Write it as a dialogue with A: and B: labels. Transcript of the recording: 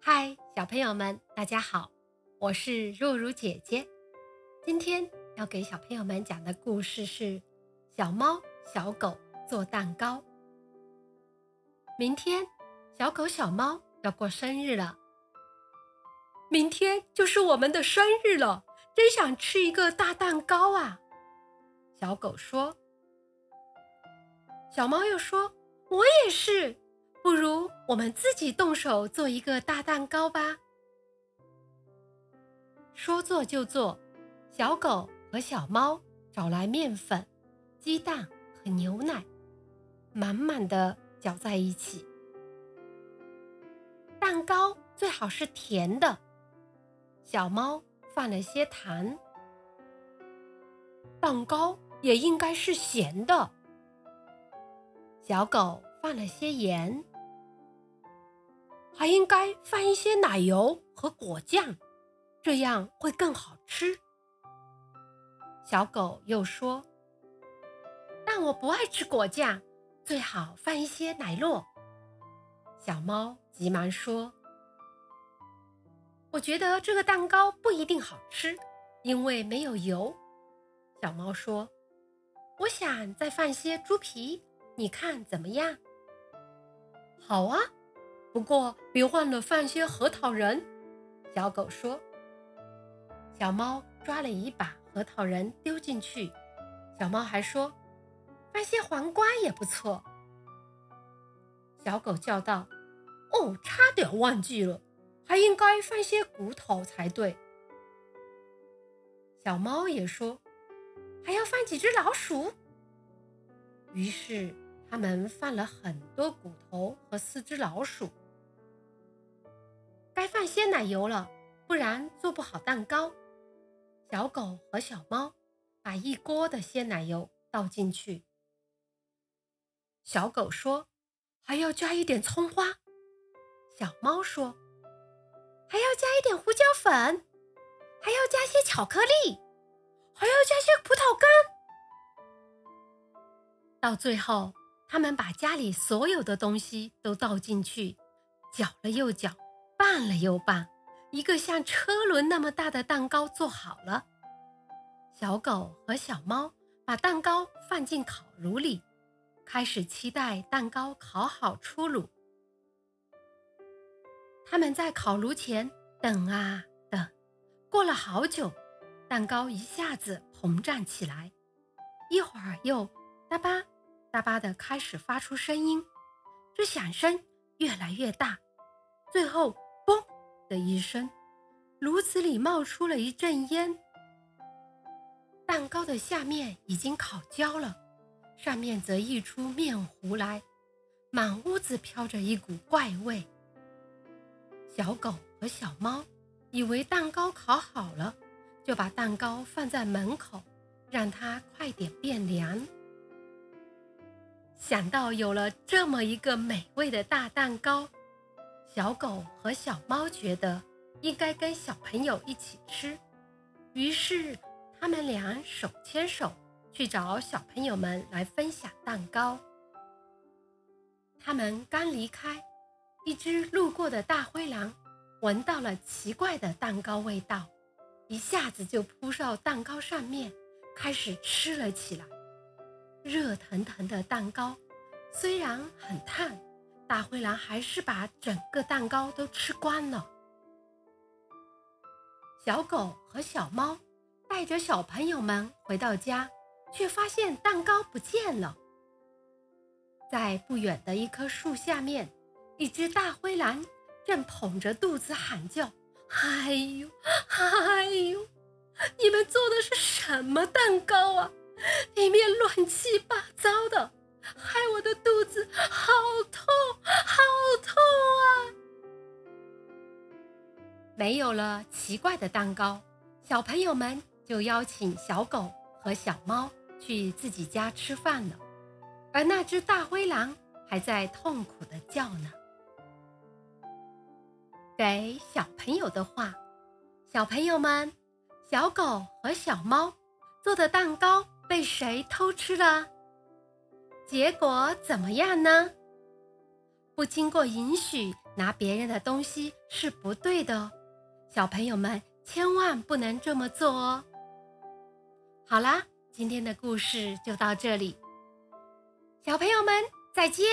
A: 嗨，小朋友们，大家好，我是若如姐姐。今天要给小朋友们讲的故事是《小猫小狗做蛋糕》。明天，小狗小猫要过生日了。明天就是我们的生日了，真想吃一个大蛋糕啊！小狗说。小猫又说：“我也是，不如我们自己动手做一个大蛋糕吧。”说做就做，小狗和小猫找来面粉、鸡蛋和牛奶，满满的搅在一起。蛋糕最好是甜的，小猫放了些糖。蛋糕也应该是咸的。小狗放了些盐，还应该放一些奶油和果酱，这样会更好吃。小狗又说：“但我不爱吃果酱，最好放一些奶酪。”小猫急忙说：“我觉得这个蛋糕不一定好吃，因为没有油。”小猫说：“我想再放些猪皮。”你看怎么样？好啊，不过别忘了放些核桃仁。小狗说。小猫抓了一把核桃仁丢进去。小猫还说，放些黄瓜也不错。小狗叫道：“哦，差点忘记了，还应该放些骨头才对。”小猫也说：“还要放几只老鼠。”于是。他们放了很多骨头和四只老鼠。该放鲜奶油了，不然做不好蛋糕。小狗和小猫把一锅的鲜奶油倒进去。小狗说：“还要加一点葱花。”小猫说：“还要加一点胡椒粉，还要加些巧克力，还要加些葡萄干。”到最后。他们把家里所有的东西都倒进去，搅了又搅，拌了又拌，一个像车轮那么大的蛋糕做好了。小狗和小猫把蛋糕放进烤炉里，开始期待蛋糕烤好出炉。他们在烤炉前等啊等，过了好久，蛋糕一下子膨胀起来，一会儿又哒吧。大巴的开始发出声音，这响声越来越大，最后“嘣”的一声，炉子里冒出了一阵烟。蛋糕的下面已经烤焦了，上面则溢出面糊来，满屋子飘着一股怪味。小狗和小猫以为蛋糕烤好了，就把蛋糕放在门口，让它快点变凉。想到有了这么一个美味的大蛋糕，小狗和小猫觉得应该跟小朋友一起吃，于是他们俩手牵手去找小朋友们来分享蛋糕。他们刚离开，一只路过的大灰狼闻到了奇怪的蛋糕味道，一下子就扑到蛋糕上面，开始吃了起来。热腾腾的蛋糕，虽然很烫，大灰狼还是把整个蛋糕都吃光了。小狗和小猫带着小朋友们回到家，却发现蛋糕不见了。在不远的一棵树下面，一只大灰狼正捧着肚子喊叫：“哎呦，哎呦，你们做的是什么蛋糕啊？”里面乱七八糟的，害我的肚子好痛，好痛啊！没有了奇怪的蛋糕，小朋友们就邀请小狗和小猫去自己家吃饭了，而那只大灰狼还在痛苦的叫呢。给小朋友的话，小朋友们，小狗和小猫做的蛋糕。被谁偷吃了？结果怎么样呢？不经过允许拿别人的东西是不对的。小朋友们千万不能这么做哦。好啦，今天的故事就到这里，小朋友们再见。